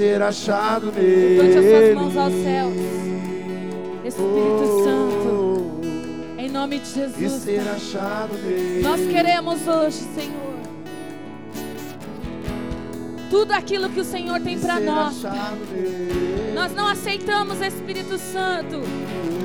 ser achado nele. Levante as suas mãos aos céus. Espírito Oh, Santo, em nome de E Jesus. ser achado nele. Nós queremos hoje, Senhor, tudo aquilo que o Senhor tem para nós. Nós não aceitamos, Espírito Santo,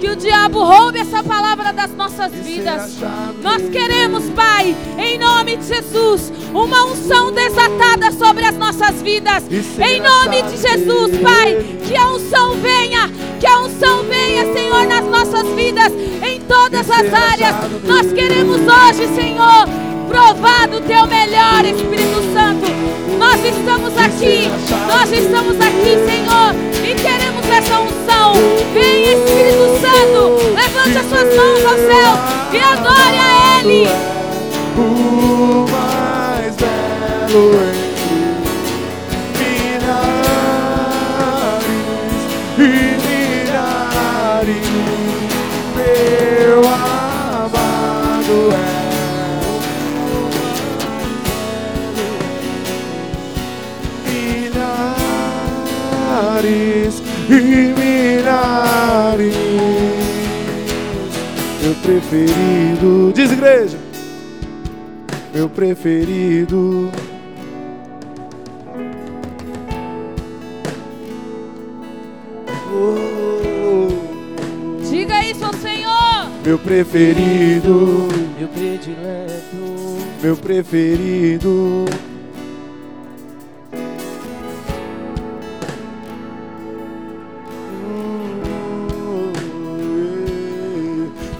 que o diabo roube essa palavra das nossas vidas. Nós queremos, Pai, em nome de Jesus, uma unção desatada sobre as nossas vidas. Em nome de Jesus. Pai, que a unção venha, que a unção venha, Senhor, nas nossas vidas, em todas as áreas. Nós queremos hoje, Senhor, provar do teu melhor, Espírito Santo. Nós estamos aqui, nós estamos aqui, Senhor, e queremos essa unção. Vem, Espírito Santo, levante as suas mãos ao céu e adore a Ele. O mais belo e milhares, meu preferido. Diz igreja meu preferido. Oh, Diga isso ao Senhor. meu preferido, Meu predileto, meu preferido.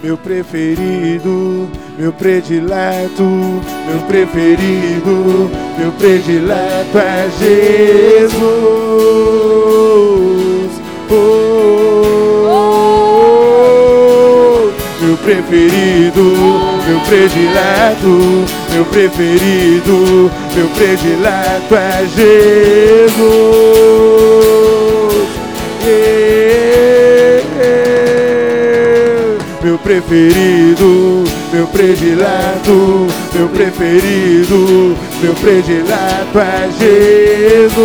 Meu preferido, meu predileto, meu preferido, meu predileto é Jesus. Oh, meu preferido, meu predileto, meu preferido, meu predileto é Jesus. Meu preferido, meu predileto, meu preferido, meu predileto é Jesus.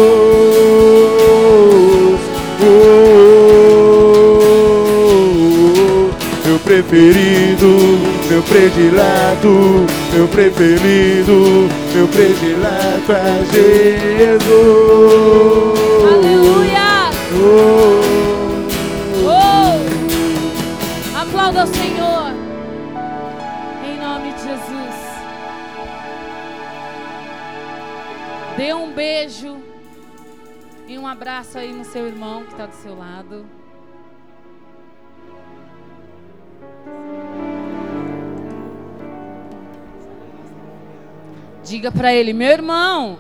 Oh, meu preferido, meu predileto, meu preferido, meu predileto é Jesus. Aleluia. Abraço aí no seu irmão que está do seu lado. Diga para ele, meu irmão.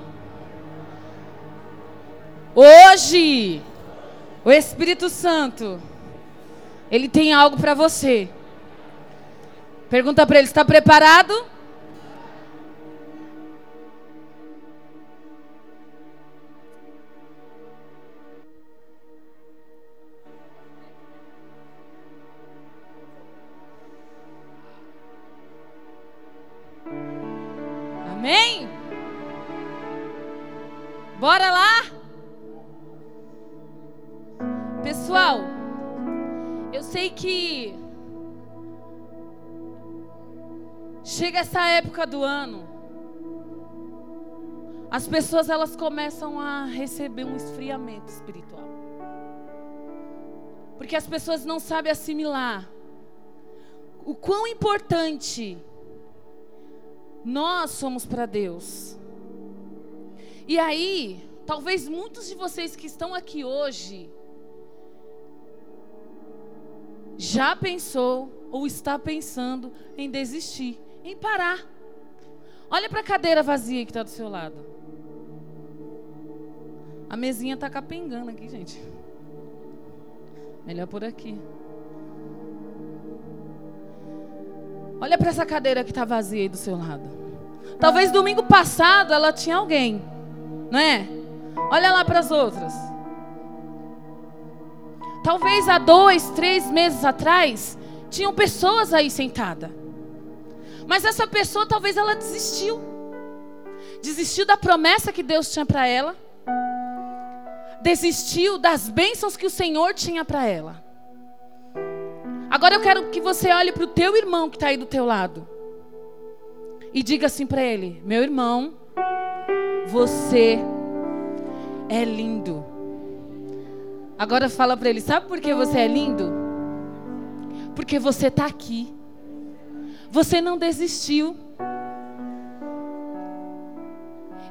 Hoje, o Espírito Santo, ele tem algo para você. Pergunta para ele, está preparado? Amém? Bora lá? Pessoal, eu sei que chega essa época do ano, as pessoas elas começam a receber um esfriamento espiritual. Porque as pessoas não sabem assimilar o quão importante nós somos para Deus. E aí, talvez muitos de vocês que estão aqui hoje já pensou ou está pensando em desistir, em parar. Olha para a cadeira vazia que está do seu lado. A mesinha está capengando aqui, gente. Melhor por aqui. Olha para essa cadeira que está vazia aí do seu lado. Talvez domingo passado ela tinha alguém, não é? Olha lá para as outras. Talvez há dois, três meses atrás tinham pessoas aí sentadas. Mas essa pessoa talvez ela desistiu. Desistiu da promessa que Deus tinha para ela. desistiu das bênçãos que o Senhor tinha para ela. Agora eu quero que você olhe para o teu irmão que está aí do teu lado e diga assim para ele: Meu irmão, você é lindo. Agora fala para ele: Sabe por que você é lindo? Porque você está aqui. Você não desistiu.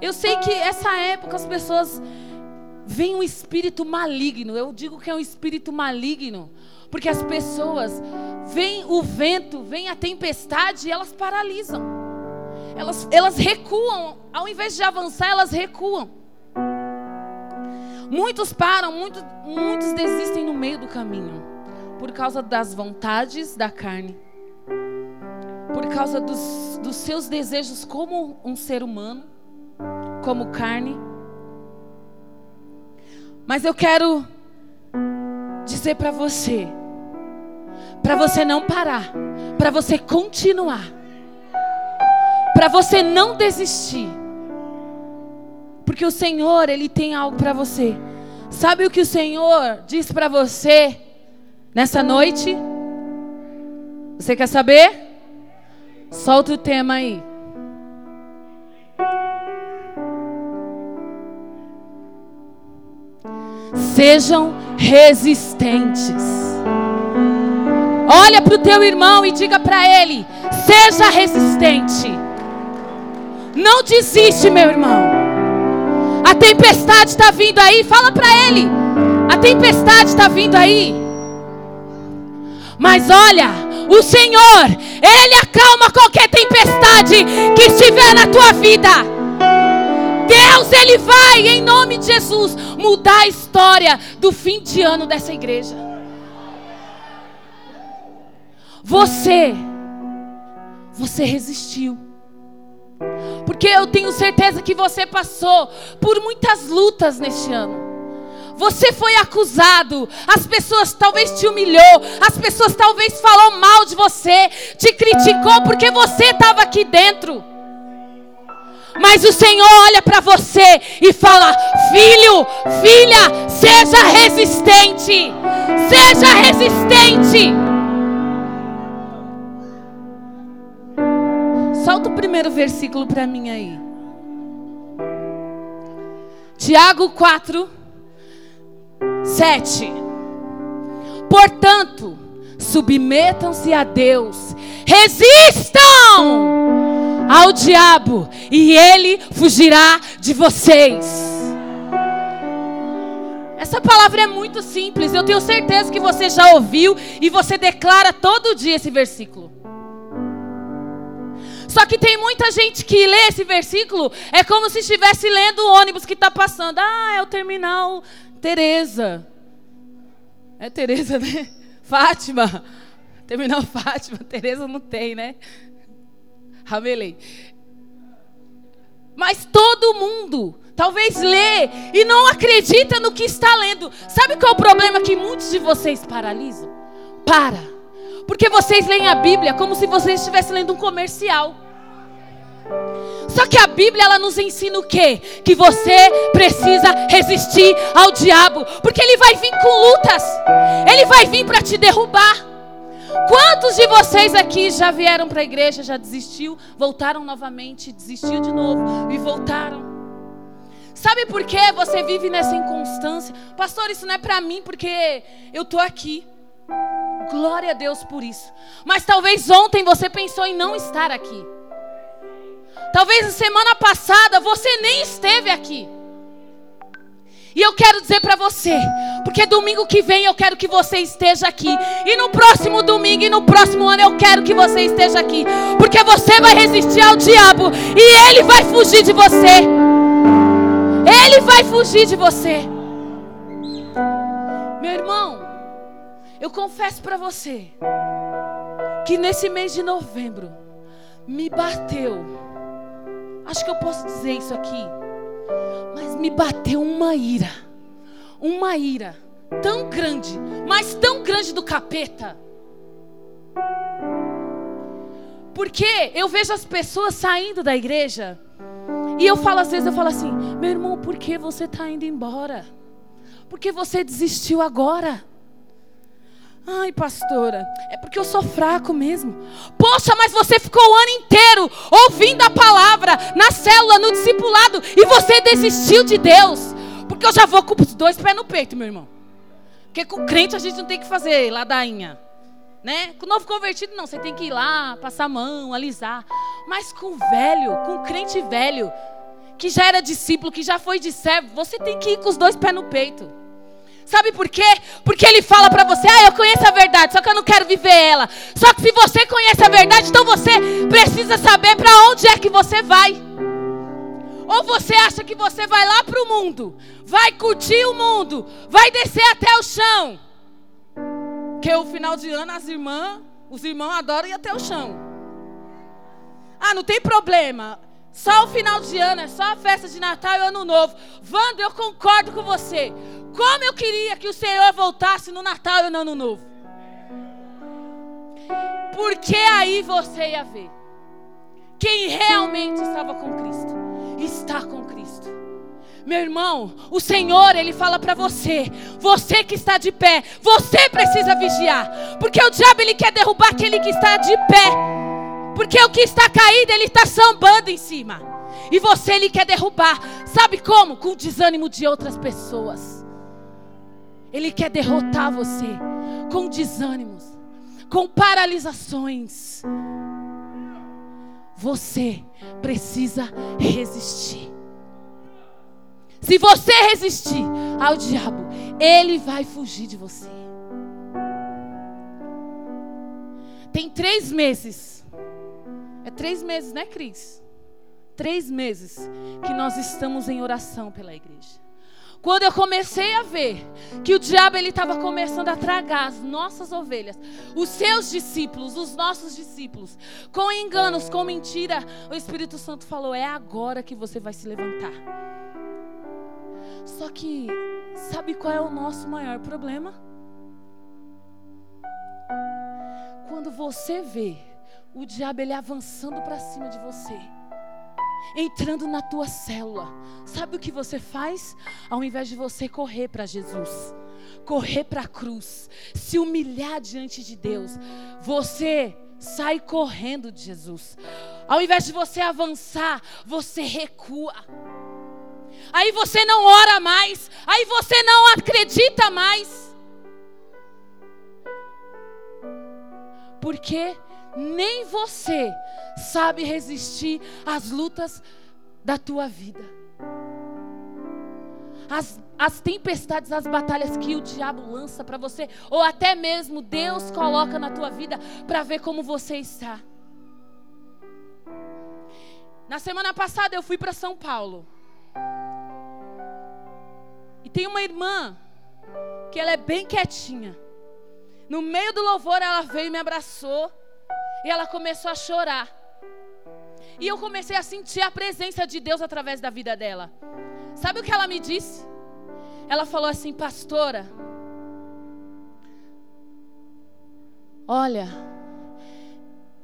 Eu sei que essa época as pessoas veem um espírito maligno. Eu digo que é um espírito maligno, porque as pessoas veem o vento, veem a tempestade e elas paralisam. Elas, elas recuam, ao invés de avançar, elas recuam. Muitos param, muitos, muitos desistem no meio do caminho, por causa das vontades da carne, por causa dos, dos seus desejos como um ser humano como carne. Mas eu quero dizer para você, para você não parar, para você continuar, para você não desistir. Porque o Senhor, ele tem algo para você. Sabe o que o Senhor diz para você nessa noite? Você quer saber? Solta o tema aí. Sejam resistentes. Olha para o teu irmão e diga para ele: seja resistente. Não desiste, meu irmão. A tempestade está vindo aí. Fala para ele: a tempestade está vindo aí. Mas olha, o Senhor, Ele acalma qualquer tempestade que estiver na tua vida. Deus, Ele vai, em nome de Jesus, mudar a história do fim de ano dessa igreja. Você, você resistiu. Porque eu tenho certeza que você passou por muitas lutas neste ano. Você foi acusado, as pessoas talvez te humilhou, as pessoas talvez falou mal de você, te criticou porque você estava aqui dentro. Mas o Senhor olha para você e fala: Filho, filha, seja resistente. Seja resistente. Solta o primeiro versículo para mim aí. Tiago 4, 7. Portanto, submetam-se a Deus, resistam ao diabo e ele fugirá de vocês. Essa palavra é muito simples, eu tenho certeza que você já ouviu e você declara todo dia esse versículo. Só que tem muita gente que lê esse versículo, é como se estivesse lendo o ônibus que está passando. Ah, é o terminal Tereza. É Tereza, né? Fátima. Terminal Fátima. Tereza não tem, né? Ramelei. Mas todo mundo talvez lê e não acredita no que está lendo. Sabe qual é o problema que muitos de vocês paralisam? Para. Porque vocês leem a Bíblia como se vocês estivessem lendo um comercial. Só que a Bíblia ela nos ensina o quê? Que você precisa resistir ao diabo, porque ele vai vir com lutas. Ele vai vir para te derrubar. Quantos de vocês aqui já vieram para a igreja, já desistiu, voltaram novamente, desistiu de novo e voltaram? Sabe por que você vive nessa inconstância? Pastor, isso não é para mim porque eu tô aqui. Glória a Deus por isso. Mas talvez ontem você pensou em não estar aqui. Talvez a semana passada você nem esteve aqui. E eu quero dizer para você, porque domingo que vem eu quero que você esteja aqui. E no próximo domingo e no próximo ano eu quero que você esteja aqui. Porque você vai resistir ao diabo e ele vai fugir de você. Ele vai fugir de você. Meu irmão, eu confesso para você que nesse mês de novembro me bateu. Acho que eu posso dizer isso aqui mas me bateu uma ira, uma ira tão grande, mas tão grande do capeta. Porque eu vejo as pessoas saindo da igreja e eu falo às vezes, eu falo assim, meu irmão, por que você está indo embora? Porque você desistiu agora. Ai, pastora, é porque eu sou fraco mesmo. Poxa, mas você ficou o ano inteiro ouvindo a palavra na célula, no discipulado, e você desistiu de Deus. Porque eu já vou com os dois pés no peito, meu irmão. Porque com crente a gente não tem que fazer ladainha. Né? Com novo convertido, não. Você tem que ir lá, passar a mão, alisar. Mas com velho, com crente velho, que já era discípulo, que já foi de servo, você tem que ir com os dois pés no peito. Sabe por quê? Porque ele fala para você: "Ah, eu conheço a verdade, só que eu não quero viver ela". Só que se você conhece a verdade, então você precisa saber para onde é que você vai. Ou você acha que você vai lá para o mundo, vai curtir o mundo, vai descer até o chão. Que o final de ano as irmãs, os irmãos adoram ir até o chão. Ah, não tem problema. Só o final de ano, é só a festa de Natal e Ano Novo. Wanda, eu concordo com você. Como eu queria que o Senhor voltasse no Natal e no Ano Novo. Porque aí você ia ver quem realmente estava com Cristo. Está com Cristo. Meu irmão, o Senhor, Ele fala para você, você que está de pé, você precisa vigiar, porque o diabo ele quer derrubar aquele que está de pé, porque o que está caído ele está sambando em cima, e você ele quer derrubar, sabe como? Com o desânimo de outras pessoas. Ele quer derrotar você com desânimos, com paralisações. Você precisa resistir. Se você resistir ao diabo, ele vai fugir de você. Tem três meses. É três meses, né, Cris? Três meses que nós estamos em oração pela igreja. Quando eu comecei a ver que o diabo ele estava começando a tragar as nossas ovelhas, os seus discípulos, os nossos discípulos, com enganos, com mentira, o Espírito Santo falou: "É agora que você vai se levantar". Só que sabe qual é o nosso maior problema? Quando você vê o diabo ele avançando para cima de você entrando na tua célula. Sabe o que você faz? Ao invés de você correr para Jesus, correr para a cruz, se humilhar diante de Deus, você sai correndo de Jesus. Ao invés de você avançar, você recua. Aí você não ora mais, aí você não acredita mais. Porque nem você sabe resistir às lutas da tua vida. As, as tempestades, as batalhas que o diabo lança para você, ou até mesmo Deus coloca na tua vida para ver como você está. Na semana passada eu fui para São Paulo. E tem uma irmã que ela é bem quietinha. No meio do louvor ela veio e me abraçou e ela começou a chorar. E eu comecei a sentir a presença de Deus através da vida dela. Sabe o que ela me disse? Ela falou assim, pastora. Olha,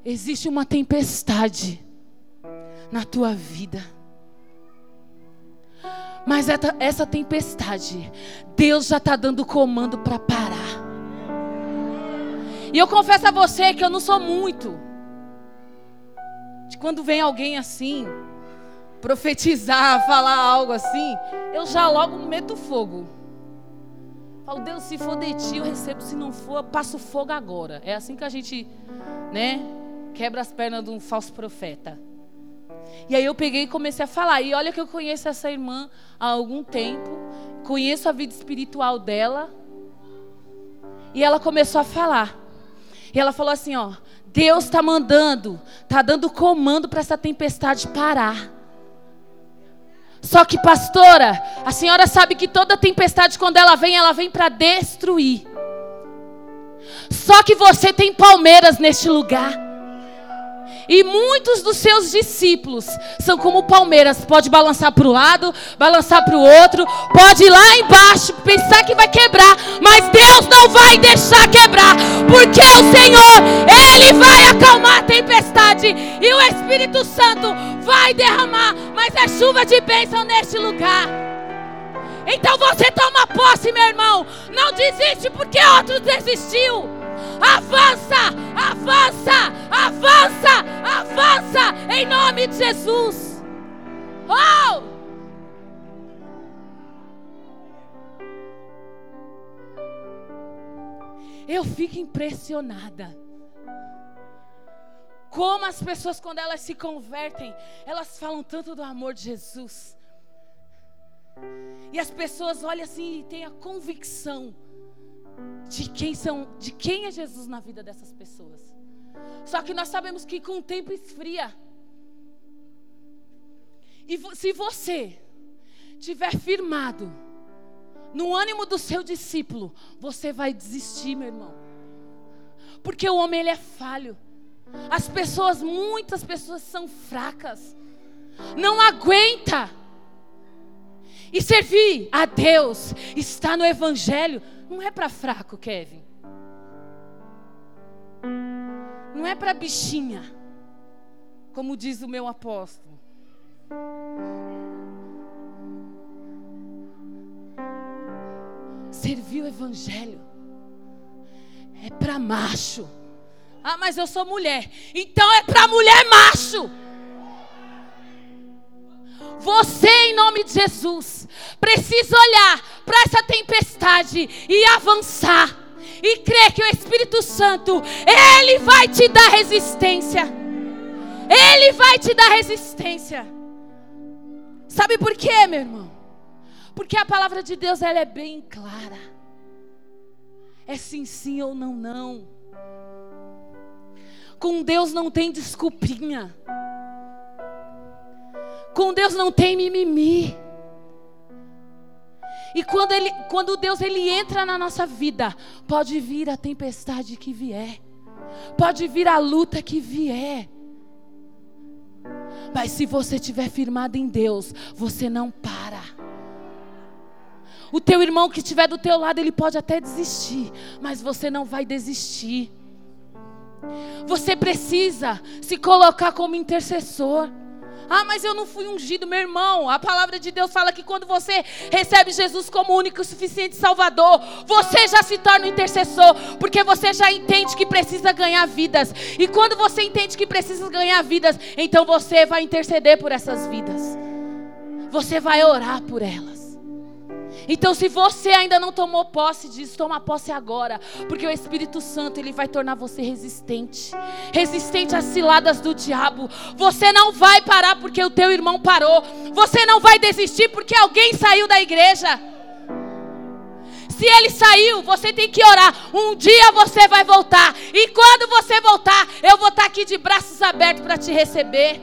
existe uma tempestade na tua vida. Mas essa tempestade, Deus já está dando comando para parar. E eu confesso a você que eu não sou muito. De quando vem alguém assim, profetizar, falar algo assim, eu já logo meto fogo. Falo, Deus, se for de ti, eu recebo. Se não for, eu passo fogo agora. É assim que a gente, né, quebra as pernas de um falso profeta. E aí eu peguei e comecei a falar. E olha que eu conheço essa irmã há algum tempo. Conheço a vida espiritual dela. E ela começou a falar. E ela falou assim: ó, Deus está mandando, está dando comando para essa tempestade parar. Só que, pastora, a senhora sabe que toda tempestade, quando ela vem, ela vem para destruir. Só que você tem palmeiras neste lugar. E muitos dos seus discípulos são como palmeiras, pode balançar para o lado, balançar para o outro, pode ir lá embaixo, pensar que vai quebrar, mas Deus não vai deixar quebrar, porque o Senhor, Ele vai acalmar a tempestade e o Espírito Santo vai derramar, mas é chuva de bênção neste lugar. Então você toma posse, meu irmão. Não desiste porque outro desistiu. Avança, avança, avança, avança em nome de Jesus. Oh! Eu fico impressionada. Como as pessoas, quando elas se convertem, elas falam tanto do amor de Jesus. E as pessoas olham assim e têm a convicção de quem são, de quem é Jesus na vida dessas pessoas. Só que nós sabemos que com o tempo esfria. E se você tiver firmado no ânimo do seu discípulo, você vai desistir, meu irmão. Porque o homem ele é falho. As pessoas, muitas pessoas são fracas. Não aguenta. E servir a Deus, está no evangelho, não é para fraco, Kevin. Não é para bichinha, como diz o meu apóstolo. Servir o evangelho é para macho. Ah, mas eu sou mulher. Então é para mulher macho. Você, em nome de Jesus, precisa olhar para essa tempestade e avançar. E crer que o Espírito Santo, Ele vai te dar resistência. Ele vai te dar resistência. Sabe por quê, meu irmão? Porque a palavra de Deus ela é bem clara. É sim, sim ou não, não. Com Deus não tem desculpinha. Com Deus não tem mimimi. E quando, ele, quando Deus ele entra na nossa vida, pode vir a tempestade que vier, pode vir a luta que vier. Mas se você estiver firmado em Deus, você não para. O teu irmão que estiver do teu lado, ele pode até desistir, mas você não vai desistir. Você precisa se colocar como intercessor. Ah, mas eu não fui ungido, meu irmão. A palavra de Deus fala que quando você recebe Jesus como único e suficiente Salvador, você já se torna um intercessor, porque você já entende que precisa ganhar vidas. E quando você entende que precisa ganhar vidas, então você vai interceder por essas vidas. Você vai orar por elas. Então, se você ainda não tomou posse disso, toma posse agora, porque o Espírito Santo ele vai tornar você resistente, resistente às ciladas do diabo. Você não vai parar porque o teu irmão parou. Você não vai desistir porque alguém saiu da igreja. Se ele saiu, você tem que orar. Um dia você vai voltar. E quando você voltar, eu vou estar aqui de braços abertos para te receber.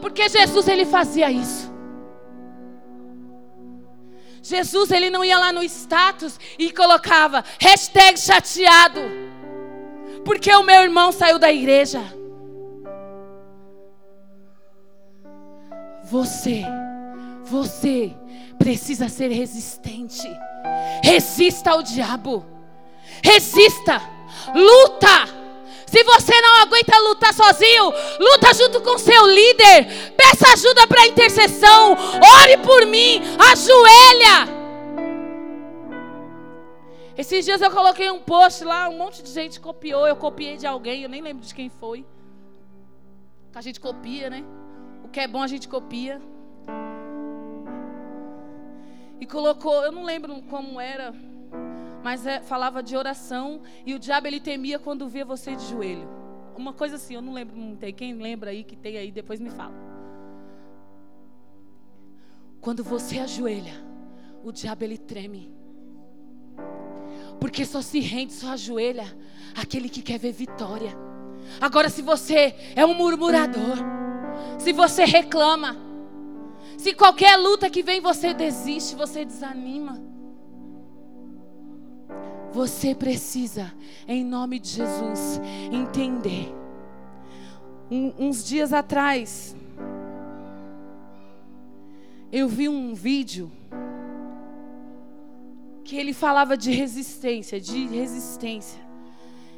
Porque Jesus ele fazia isso. Jesus ele não ia lá no status e colocava hashtag chateado, porque o meu irmão saiu da igreja. Você, você precisa ser resistente. Resista ao diabo. Resista. Luta. Se você não aguenta lutar sozinho, luta junto com seu líder. Peça ajuda para intercessão. Ore por mim. Ajoelha. Esses dias eu coloquei um post lá, um monte de gente copiou. Eu copiei de alguém, eu nem lembro de quem foi. A gente copia, né? O que é bom a gente copia. E colocou, eu não lembro como era mas é, falava de oração e o diabo ele temia quando via você de joelho. Uma coisa assim, eu não lembro muito aí. Quem lembra aí que tem aí, depois me fala. Quando você ajoelha, o diabo ele treme. Porque só se rende, só ajoelha aquele que quer ver vitória. Agora, se você é um murmurador, se você reclama, se qualquer luta que vem você desiste, você desanima. Você precisa, em nome de Jesus, entender. Um, uns dias atrás, eu vi um vídeo que ele falava de resistência, de resistência.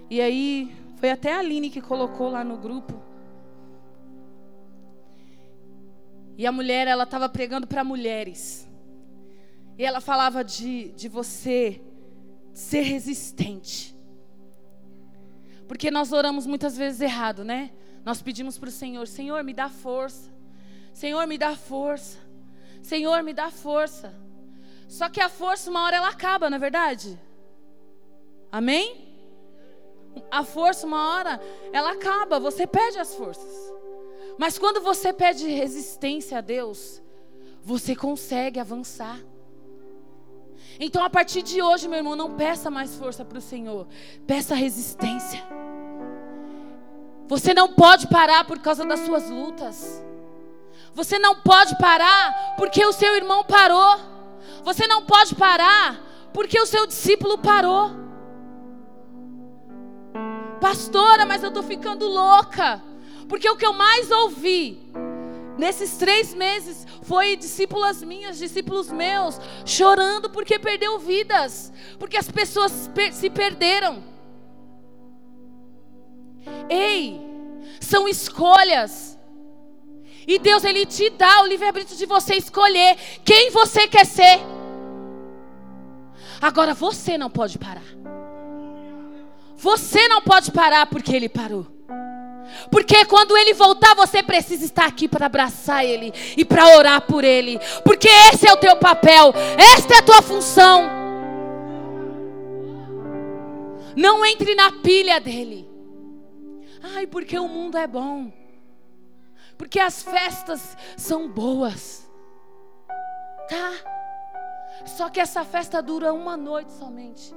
E aí, foi até a Aline que colocou lá no grupo. E a mulher, ela estava pregando para mulheres. E ela falava de, de você ser resistente. Porque nós oramos muitas vezes errado, né? Nós pedimos para o Senhor: Senhor, me dá força. Senhor, me dá força. Senhor, me dá força. Só que a força, uma hora ela acaba, não é verdade? Amém? A força, uma hora, ela acaba, você perde as forças. Mas quando você pede resistência a Deus, você consegue avançar. Então, a partir de hoje, meu irmão, não peça mais força para o Senhor, peça resistência. Você não pode parar por causa das suas lutas. Você não pode parar porque o seu irmão parou. Você não pode parar porque o seu discípulo parou. Pastora, mas eu estou ficando louca. Porque o que eu mais ouvi nesses três meses foi discípulas minhas, discípulos meus, chorando porque perdeu vidas, porque as pessoas se perderam. Ei, são escolhas. E Deus ele te dá o livre-arbítrio de você escolher quem você quer ser. Agora você não pode parar. Você não pode parar porque ele parou. Porque quando ele voltar, você precisa estar aqui para abraçar ele e para orar por ele. Porque esse é o teu papel, esta é a tua função. Não entre na pilha dele. Ai, porque o mundo é bom. Porque as festas são boas. Tá? Só que essa festa dura uma noite somente.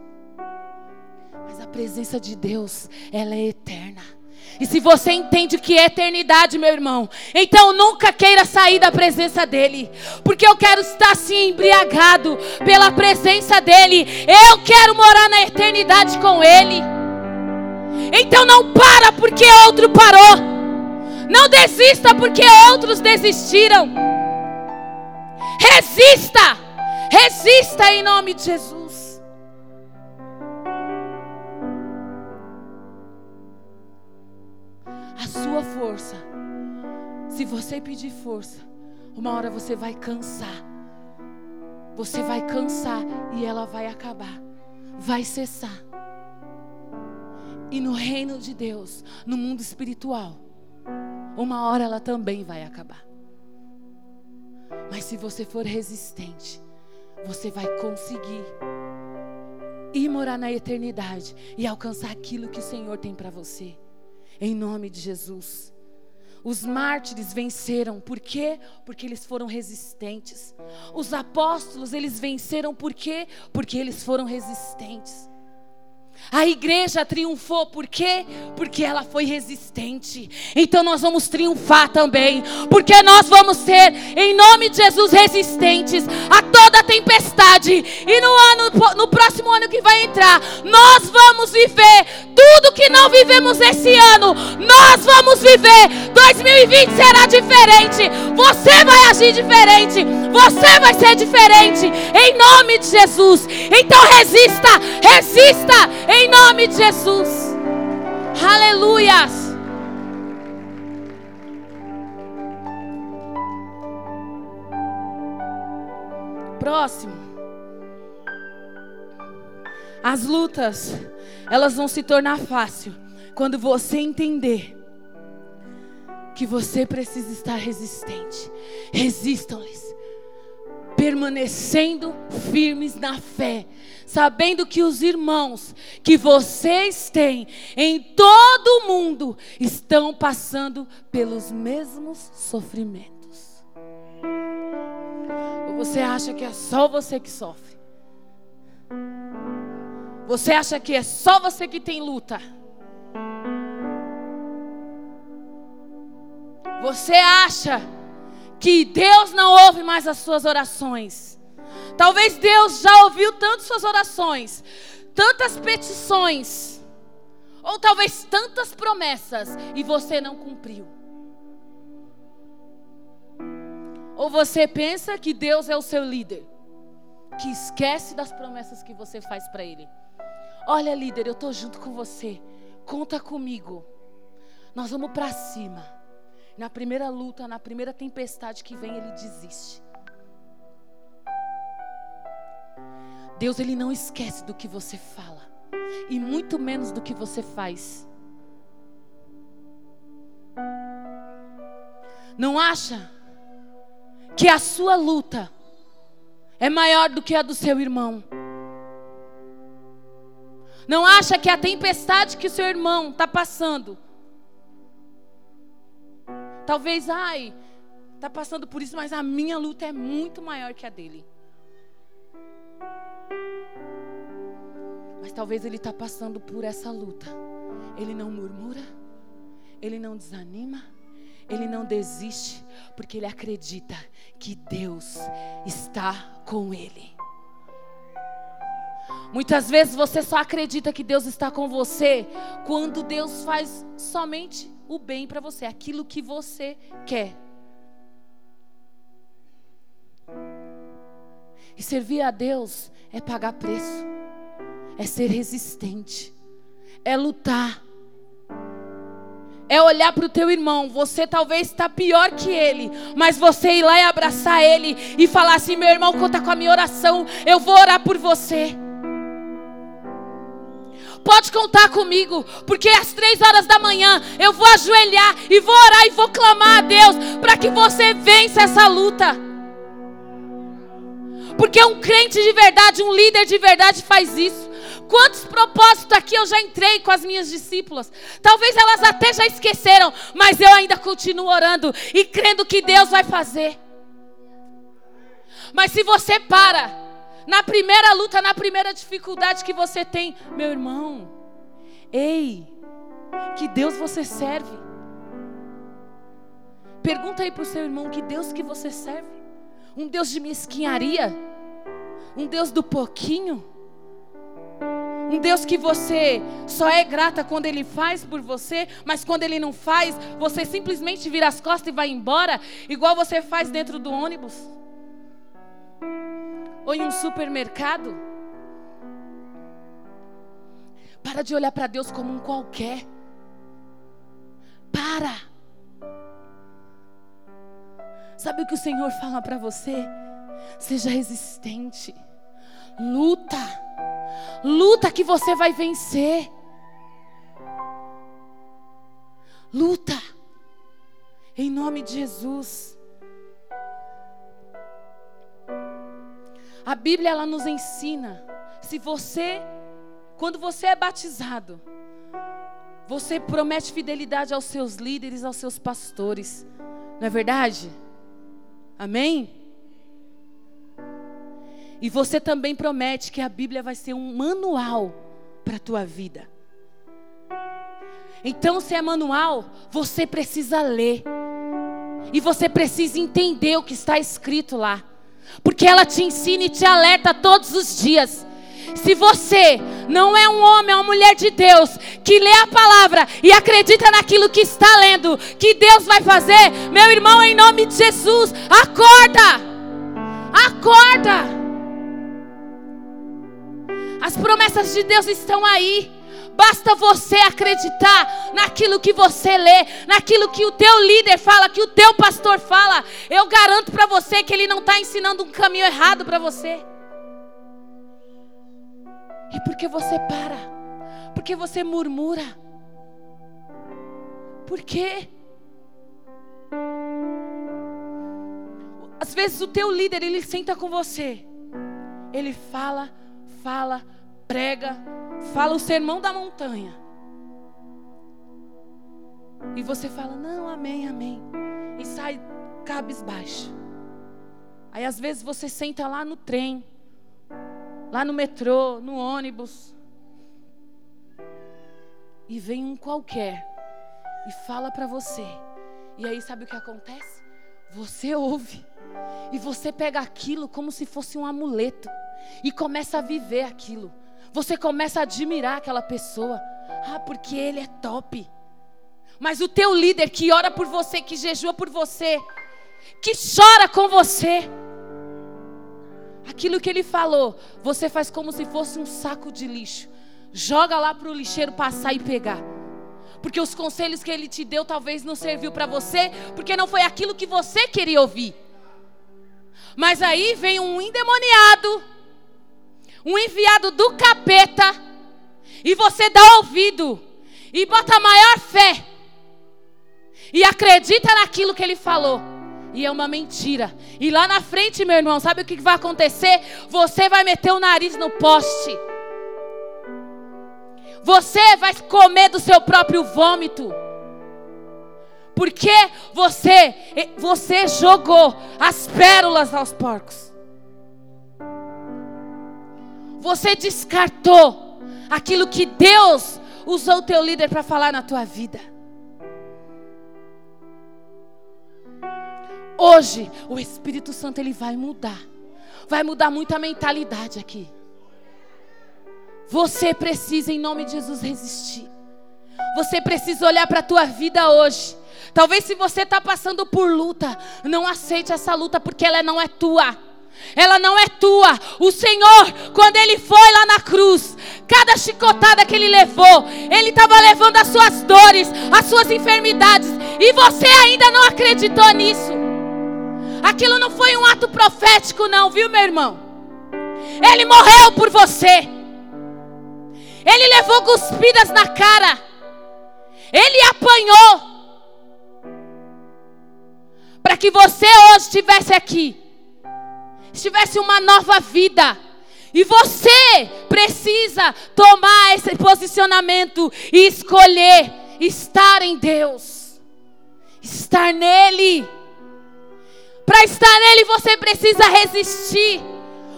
Mas a presença de Deus, ela é eterna. E se você entende que é eternidade, meu irmão, então nunca queira sair da presença dEle, porque eu quero estar assim embriagado pela presença dEle. Eu quero morar na eternidade com Ele. Então não para porque outro parou. Não desista porque outros desistiram. Resista. Resista em nome de Jesus. Se você pedir força, uma hora você vai cansar. Você vai cansar e ela vai acabar. Vai cessar. E no reino de Deus, no mundo espiritual, uma hora ela também vai acabar. Mas se você for resistente, você vai conseguir ir morar na eternidade e alcançar aquilo que o Senhor tem para você. Em nome de Jesus. Os mártires venceram, por quê? Porque eles foram resistentes. Os apóstolos, eles venceram por quê? Porque eles foram resistentes. A igreja triunfou, por quê? Porque ela foi resistente. Então nós vamos triunfar também, porque nós vamos ser, em nome de Jesus, resistentes a toda tempestade. E no ano, no próximo ano que vai entrar, nós vamos viver tudo que não vivemos esse ano. Nós vamos viver. 2020 será diferente. Você vai agir diferente. Você vai ser diferente, em nome de Jesus. Então resista, resista em nome de Jesus. Aleluias. Próximo. As lutas, elas vão se tornar fácil quando você entender que você precisa estar resistente. Resistam-lhes permanecendo firmes na fé, sabendo que os irmãos que vocês têm em todo o mundo estão passando pelos mesmos sofrimentos. Ou você acha que é só você que sofre? Você acha que é só você que tem luta? Você acha que Deus não ouve mais as suas orações. Talvez Deus já ouviu tantas suas orações, tantas petições, ou talvez tantas promessas e você não cumpriu. Ou você pensa que Deus é o seu líder, que esquece das promessas que você faz para Ele. Olha, líder, eu estou junto com você, conta comigo. Nós vamos para cima. Na primeira luta, na primeira tempestade que vem, ele desiste. Deus ele não esquece do que você fala e muito menos do que você faz. Não acha que a sua luta é maior do que a do seu irmão? Não acha que a tempestade que o seu irmão está passando, talvez, ai, está passando por isso, mas a minha luta é muito maior que a dele. Mas talvez ele está passando por essa luta. Ele não murmura, ele não desanima, ele não desiste, porque ele acredita que Deus está com ele. Muitas vezes você só acredita que Deus está com você quando Deus faz somente o bem para você, aquilo que você quer. E servir a Deus é pagar preço, é ser resistente, é lutar, é olhar para o teu irmão. Você talvez está pior que ele, mas você ir lá e abraçar ele e falar assim: meu irmão, conta com a minha oração, eu vou orar por você. Pode contar comigo, porque às três horas da manhã eu vou ajoelhar e vou orar e vou clamar a Deus para que você vença essa luta. Porque um crente de verdade, um líder de verdade faz isso. Quantos propósitos aqui eu já entrei com as minhas discípulas? Talvez elas até já esqueceram, mas eu ainda continuo orando e crendo que Deus vai fazer. Mas se você para na primeira luta, na primeira dificuldade que você tem, meu irmão, ei, que Deus você serve. Pergunta aí para o seu irmão que Deus que você serve. Um Deus de mesquinharia? um Deus do pouquinho, um Deus que você só é grata quando Ele faz por você, mas quando Ele não faz, você simplesmente vira as costas e vai embora, igual você faz dentro do ônibus ou em um supermercado. Para de olhar para Deus como um qualquer. Para. Sabe o que o Senhor fala para você? Seja resistente. Luta. Luta que você vai vencer. Luta. Em nome de Jesus. A Bíblia ela nos ensina, se você quando você é batizado, você promete fidelidade aos seus líderes, aos seus pastores. Não é verdade? Amém? E você também promete que a Bíblia vai ser um manual para a tua vida. Então, se é manual, você precisa ler. E você precisa entender o que está escrito lá. Porque ela te ensina e te alerta todos os dias. Se você não é um homem ou uma mulher de Deus que lê a palavra e acredita naquilo que está lendo, que Deus vai fazer, meu irmão, em nome de Jesus, acorda! Acorda! As promessas de Deus estão aí. Basta você acreditar naquilo que você lê, naquilo que o teu líder fala, que o teu pastor fala. Eu garanto para você que ele não está ensinando um caminho errado para você. E por que você para? Porque você murmura? Por quê? Às vezes o teu líder, ele senta com você. Ele fala, fala, prega, fala o sermão da montanha. E você fala, não, amém, amém. E sai cabisbaixo. Aí às vezes você senta lá no trem, lá no metrô, no ônibus. E vem um qualquer e fala para você. E aí sabe o que acontece? Você ouve. E você pega aquilo como se fosse um amuleto e começa a viver aquilo. Você começa a admirar aquela pessoa. Ah, porque ele é top. Mas o teu líder que ora por você, que jejua por você, que chora com você, aquilo que ele falou, você faz como se fosse um saco de lixo. Joga lá para o lixeiro passar e pegar. Porque os conselhos que ele te deu talvez não serviu para você, porque não foi aquilo que você queria ouvir. Mas aí vem um endemoniado um enviado do capeta, e você dá ouvido e bota maior fé e acredita naquilo que ele falou. E é uma mentira. E lá na frente, meu irmão, sabe o que vai acontecer? Você vai meter o nariz no poste. Você vai comer do seu próprio vômito. Porque você, você jogou as pérolas aos porcos. Você descartou aquilo que Deus usou o teu líder para falar na tua vida. Hoje, o Espírito Santo ele vai mudar. Vai mudar muita mentalidade aqui. Você precisa, em nome de Jesus, resistir. Você precisa olhar para a tua vida hoje Talvez se você está passando por luta, não aceite essa luta porque ela não é tua. Ela não é tua. O Senhor, quando Ele foi lá na cruz, cada chicotada que Ele levou, Ele estava levando as suas dores, as suas enfermidades, e você ainda não acreditou nisso. Aquilo não foi um ato profético, não, viu, meu irmão? Ele morreu por você. Ele levou cuspidas na cara. Ele apanhou para que você hoje estivesse aqui, estivesse uma nova vida. E você precisa tomar esse posicionamento e escolher estar em Deus, estar nele. Para estar nele você precisa resistir,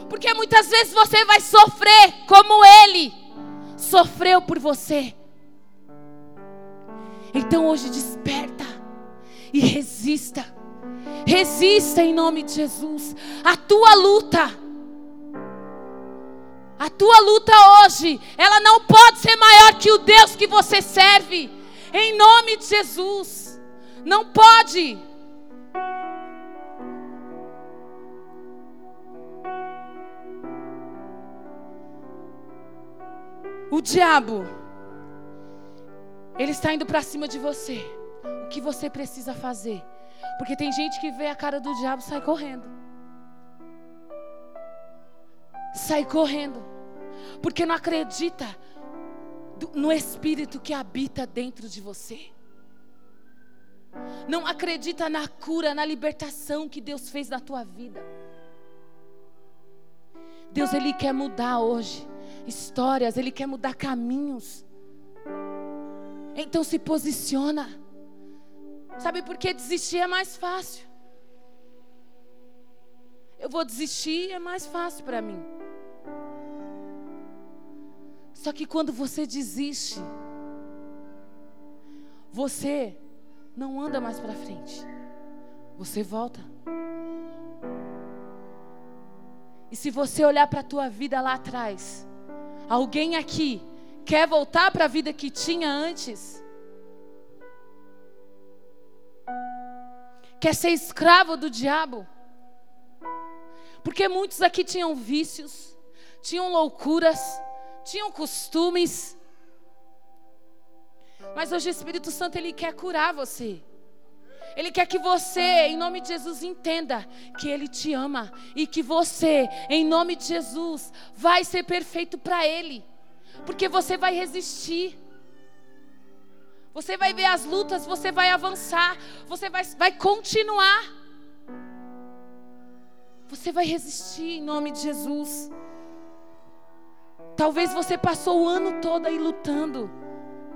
porque muitas vezes você vai sofrer como ele sofreu por você. Então hoje desperta e resista. Resista em nome de Jesus. A tua luta. A tua luta hoje, ela não pode ser maior que o Deus que você serve. Em nome de Jesus. Não pode. O diabo, ele está indo para cima de você. O que você precisa fazer? Porque tem gente que vê a cara do diabo e sai correndo. Sai correndo. Porque não acredita no espírito que habita dentro de você. Não acredita na cura, na libertação que Deus fez na tua vida. Deus ele quer mudar hoje histórias, ele quer mudar caminhos. Então se posiciona. Sabe por que desistir é mais fácil? Eu vou desistir, é mais fácil para mim. Só que quando você desiste, você não anda mais para frente. Você volta. E se você olhar para a tua vida lá atrás, alguém aqui quer voltar para a vida que tinha antes? Quer ser escravo do diabo. Porque muitos aqui tinham vícios, tinham loucuras, tinham costumes. Mas hoje o Espírito Santo ele quer curar você. Ele quer que você, em nome de Jesus, entenda que Ele te ama e que você, em nome de Jesus, vai ser perfeito para Ele, porque você vai resistir. Você vai ver as lutas, você vai avançar, você vai, vai continuar. Você vai resistir em nome de Jesus. Talvez você passou o ano todo aí lutando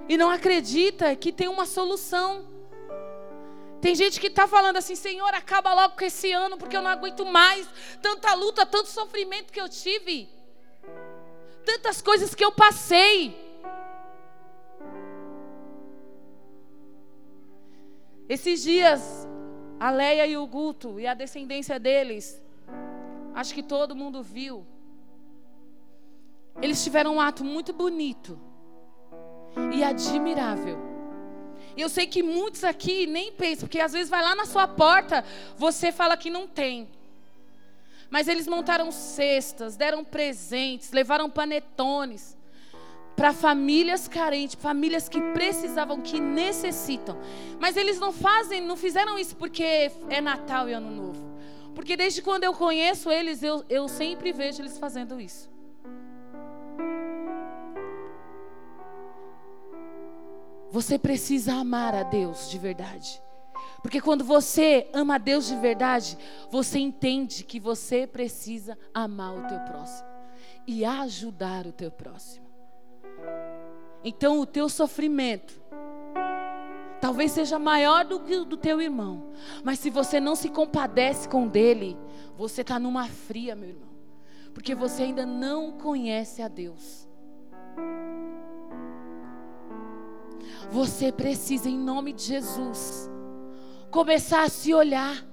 e não acredita que tem uma solução. Tem gente que está falando assim, Senhor, acaba logo com esse ano, porque eu não aguento mais tanta luta, tanto sofrimento que eu tive, tantas coisas que eu passei. Esses dias, a Leia e o Guto e a descendência deles, acho que todo mundo viu. Eles tiveram um ato muito bonito e admirável. E eu sei que muitos aqui nem pensam, porque às vezes vai lá na sua porta, você fala que não tem. Mas eles montaram cestas, deram presentes, levaram panetones para famílias carentes, famílias que precisavam, que necessitam. Mas eles não fazem, não fizeram isso porque é Natal e Ano Novo. Porque desde quando eu conheço eles, eu, eu sempre vejo eles fazendo isso. Você precisa amar a Deus de verdade. Porque quando você ama a Deus de verdade, você entende que você precisa amar o teu próximo e ajudar o teu próximo. Então o teu sofrimento talvez seja maior do que o do teu irmão, mas se você não se compadece com dele, você está numa fria, meu irmão, porque você ainda não conhece a Deus. Você precisa, em nome de Jesus, começar a se olhar.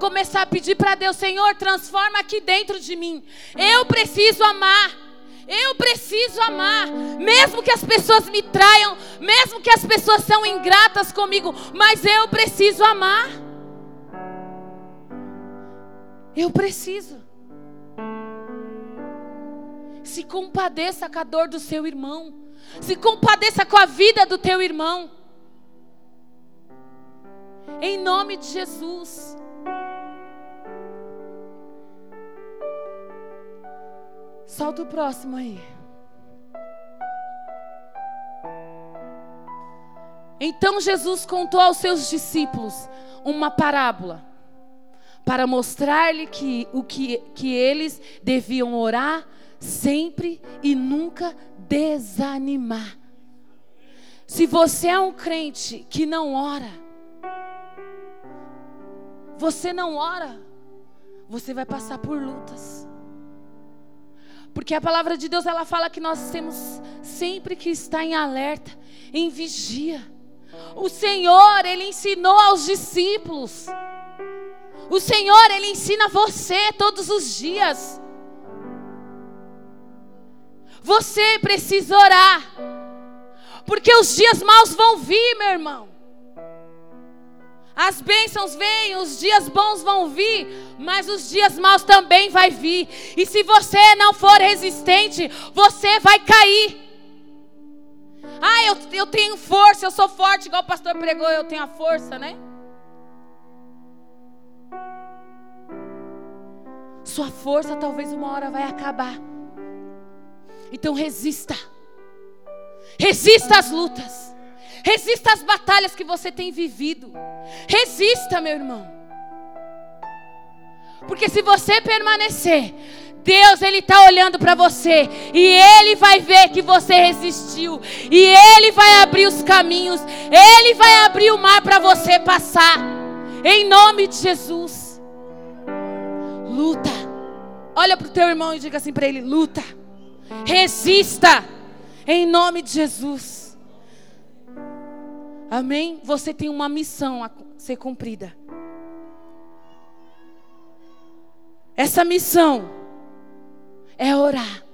Começar a pedir para Deus, Senhor, transforma aqui dentro de mim. Eu preciso amar. Eu preciso amar, mesmo que as pessoas me traiam, mesmo que as pessoas são ingratas comigo, mas eu preciso amar. Eu preciso. Se compadeça com a dor do seu irmão. Se compadeça com a vida do teu irmão. Em nome de Jesus. Solta o próximo aí. Então Jesus contou aos seus discípulos uma parábola para mostrar-lhe que o que, que eles deviam orar sempre e nunca desanimar. Se você é um crente que não ora, você não ora, você vai passar por lutas. Porque a palavra de Deus ela fala que nós temos sempre que estar em alerta, em vigia. O Senhor, ele ensinou aos discípulos. O Senhor, ele ensina você todos os dias. Você precisa orar. Porque os dias maus vão vir, meu irmão. As bênçãos vêm, os dias bons vão vir, mas os dias maus também vai vir. E se você não for resistente, você vai cair. Ah, eu, eu tenho força, eu sou forte, igual o pastor pregou, eu tenho a força, né? Sua força talvez uma hora vai acabar. Então resista. Resista às lutas. Resista às batalhas que você tem vivido. Resista, meu irmão. Porque se você permanecer, Deus ele está olhando para você e ele vai ver que você resistiu e ele vai abrir os caminhos, ele vai abrir o mar para você passar. Em nome de Jesus. Luta. Olha para o teu irmão e diga assim para ele: luta. Resista. Em nome de Jesus. Amém? Você tem uma missão a ser cumprida. Essa missão é orar.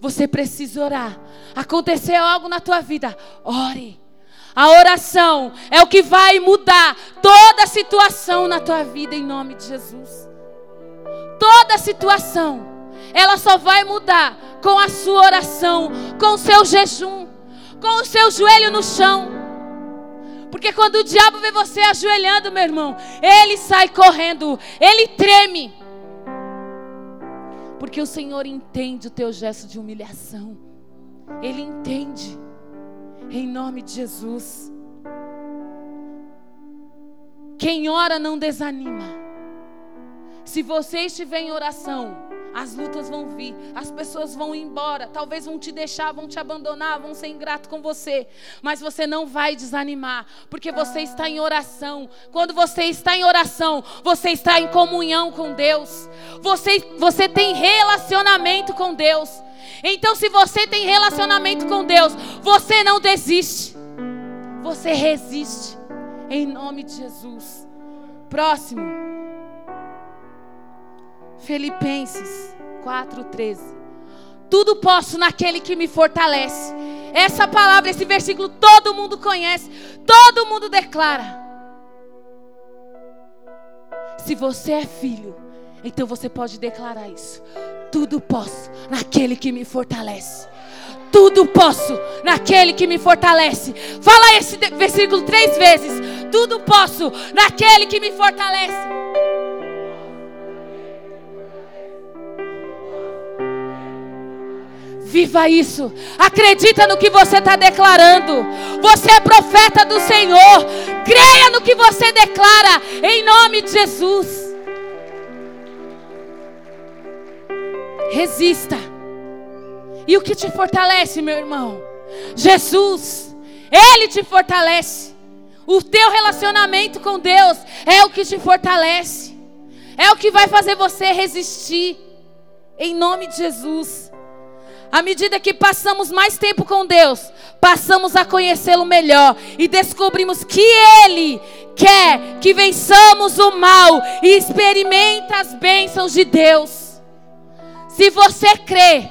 Você precisa orar. Aconteceu algo na tua vida, ore. A oração é o que vai mudar toda a situação na tua vida em nome de Jesus. Toda a situação, ela só vai mudar com a sua oração, com o seu jejum, com o seu joelho no chão. Porque quando o diabo vê você ajoelhando, meu irmão, ele sai correndo, ele treme. Porque o Senhor entende o teu gesto de humilhação. Ele entende. Em nome de Jesus. Quem ora não desanima. Se você estiver em oração, as lutas vão vir, as pessoas vão embora, talvez vão te deixar, vão te abandonar, vão ser ingrato com você, mas você não vai desanimar, porque você está em oração. Quando você está em oração, você está em comunhão com Deus. Você você tem relacionamento com Deus. Então, se você tem relacionamento com Deus, você não desiste. Você resiste em nome de Jesus. Próximo. Filipenses 4:13. Tudo posso naquele que me fortalece. Essa palavra, esse versículo todo mundo conhece, todo mundo declara. Se você é filho, então você pode declarar isso. Tudo posso naquele que me fortalece. Tudo posso naquele que me fortalece. Fala esse versículo três vezes. Tudo posso naquele que me fortalece. Viva isso. Acredita no que você está declarando. Você é profeta do Senhor. Creia no que você declara. Em nome de Jesus. Resista. E o que te fortalece, meu irmão? Jesus. Ele te fortalece. O teu relacionamento com Deus é o que te fortalece. É o que vai fazer você resistir. Em nome de Jesus. À medida que passamos mais tempo com Deus, passamos a conhecê-lo melhor e descobrimos que Ele quer que vençamos o mal e experimenta as bênçãos de Deus. Se você crê,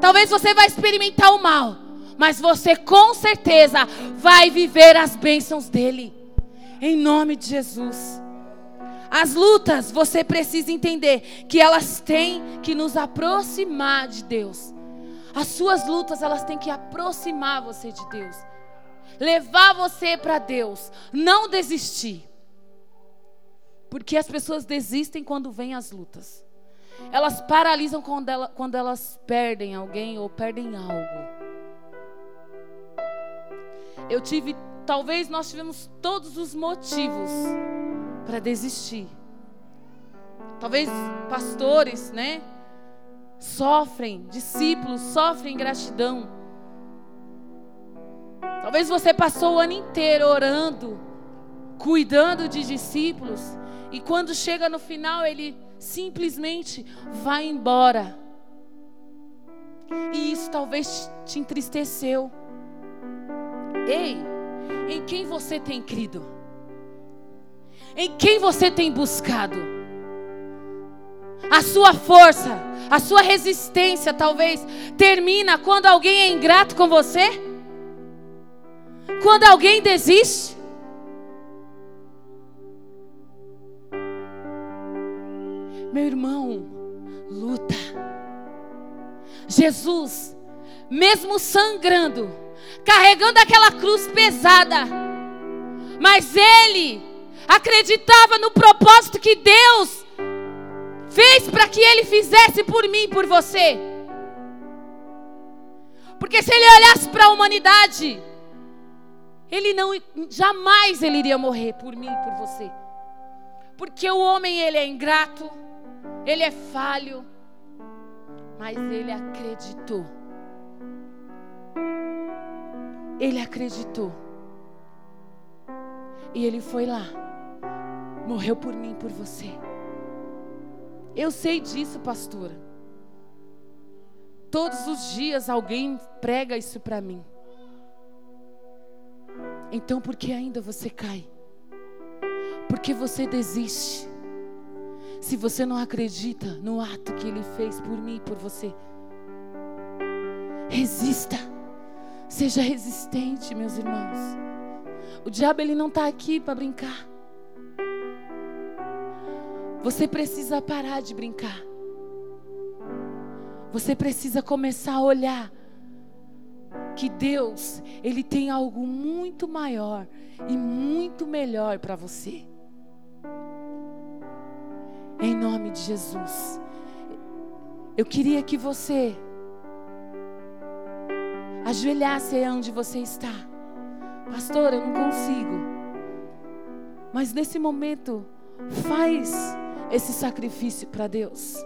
talvez você vai experimentar o mal, mas você com certeza vai viver as bênçãos dele. Em nome de Jesus. As lutas, você precisa entender que elas têm que nos aproximar de Deus. As suas lutas, elas têm que aproximar você de Deus. Levar você para Deus, não desistir. Porque as pessoas desistem quando vêm as lutas. Elas paralisam quando, ela, quando elas perdem alguém ou perdem algo. Eu tive, talvez nós tivemos todos os motivos para desistir. Talvez pastores, né? Sofrem, discípulos sofrem gratidão. Talvez você passou o ano inteiro orando, cuidando de discípulos, e quando chega no final, ele simplesmente vai embora. E isso talvez te entristeceu. Ei, em quem você tem crido? Em quem você tem buscado? A sua força, a sua resistência talvez termina quando alguém é ingrato com você? Quando alguém desiste? Meu irmão, luta. Jesus, mesmo sangrando, carregando aquela cruz pesada, mas ele acreditava no propósito que Deus fez para que ele fizesse por mim e por você. Porque se ele olhasse para a humanidade, ele não jamais ele iria morrer por mim e por você. Porque o homem ele é ingrato, ele é falho, mas ele acreditou. Ele acreditou. E ele foi lá morreu por mim, por você. Eu sei disso, pastora. Todos os dias alguém prega isso para mim. Então por que ainda você cai? Porque você desiste. Se você não acredita no ato que ele fez por mim e por você. Resista. Seja resistente, meus irmãos. O diabo ele não está aqui para brincar. Você precisa parar de brincar. Você precisa começar a olhar que Deus, ele tem algo muito maior e muito melhor para você. Em nome de Jesus. Eu queria que você ajoelhasse aí onde você está. Pastor, eu não consigo. Mas nesse momento, faz esse sacrifício para Deus.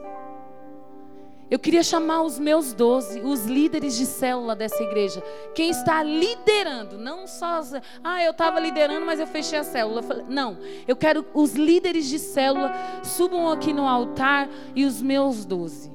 Eu queria chamar os meus doze, os líderes de célula dessa igreja. Quem está liderando, não só. Ah, eu estava liderando, mas eu fechei a célula. não, eu quero os líderes de célula subam aqui no altar e os meus doze.